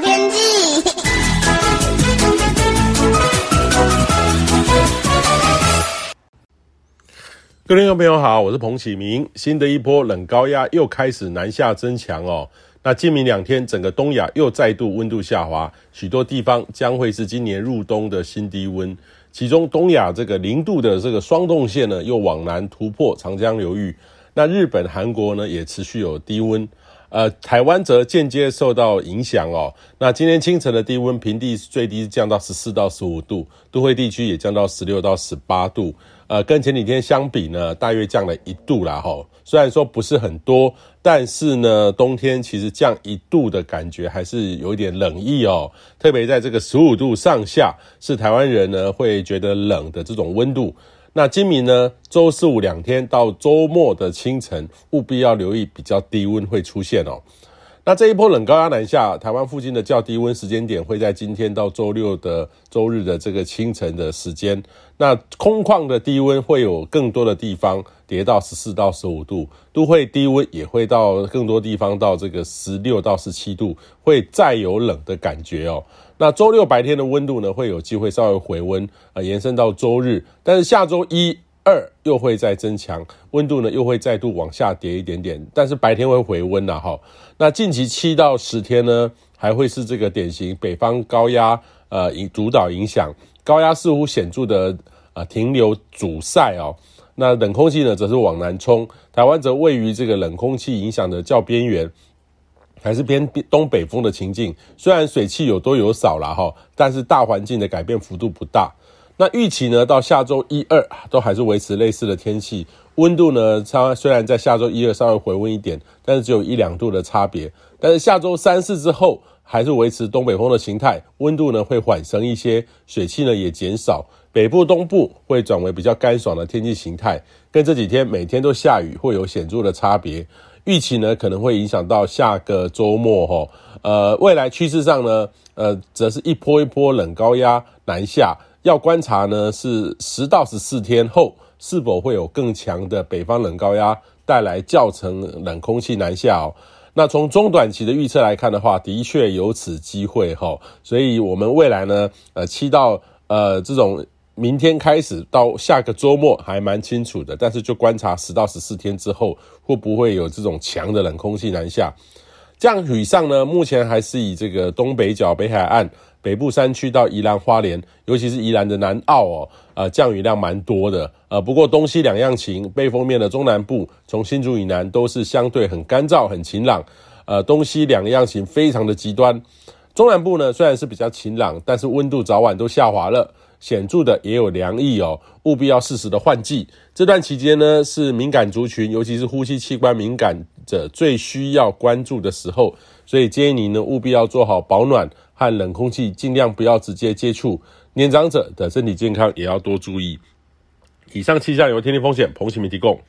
天气。各位听众朋友好，我是彭启明。新的一波冷高压又开始南下增强哦。那今明两天，整个东亚又再度温度下滑，许多地方将会是今年入冬的新低温。其中，东亚这个零度的这个霜冻线呢，又往南突破长江流域。那日本、韩国呢，也持续有低温。呃，台湾则间接受到影响哦。那今天清晨的低温，平地最低降到十四到十五度，都会地区也降到十六到十八度。呃，跟前几天相比呢，大约降了一度啦齁。虽然说不是很多，但是呢，冬天其实降一度的感觉还是有一点冷意哦。特别在这个十五度上下，是台湾人呢会觉得冷的这种温度。那今明呢，周四五两天到周末的清晨，务必要留意比较低温会出现哦。那这一波冷高压南下，台湾附近的较低温时间点会在今天到周六的周日的这个清晨的时间。那空旷的低温会有更多的地方跌到十四到十五度，都会低温也会到更多地方到这个十六到十七度，会再有冷的感觉哦。那周六白天的温度呢，会有机会稍微回温，呃，延伸到周日，但是下周一。二又会再增强，温度呢又会再度往下跌一点点，但是白天会回温了哈。那近期七到十天呢，还会是这个典型北方高压呃主导影响，高压似乎显著的呃停留阻塞哦。那冷空气呢则是往南冲，台湾则位于这个冷空气影响的较边缘，还是偏东北风的情境。虽然水汽有多有少了哈，但是大环境的改变幅度不大。那预期呢，到下周一二都还是维持类似的天气，温度呢，它虽然在下周一二稍微回温一点，但是只有一两度的差别。但是下周三四之后，还是维持东北风的形态，温度呢会缓升一些，水汽呢也减少，北部东部会转为比较干爽的天气形态，跟这几天每天都下雨会有显著的差别。预期呢可能会影响到下个周末齁，呃，未来趋势上呢，呃，则是一波一波冷高压南下。要观察呢，是十到十四天后是否会有更强的北方冷高压带来较层冷空气南下哦。那从中短期的预测来看的话，的确有此机会哈。所以我们未来呢，呃，七到呃这种明天开始到下个周末还蛮清楚的，但是就观察十到十四天之后会不会有这种强的冷空气南下。降雨上呢，目前还是以这个东北角北海岸。北部山区到宜兰花莲，尤其是宜兰的南澳哦，呃，降雨量蛮多的，呃，不过东西两样情，背风面的中南部，从新竹以南都是相对很干燥、很晴朗，呃，东西两样情非常的极端。中南部呢，虽然是比较晴朗，但是温度早晚都下滑了，显著的也有凉意哦，务必要适时的换季。这段期间呢，是敏感族群，尤其是呼吸器官敏感者最需要关注的时候，所以建议你呢，务必要做好保暖。和冷空气尽量不要直接接触，年长者的身体健康也要多注意。以上气象由天气风险彭启明提供。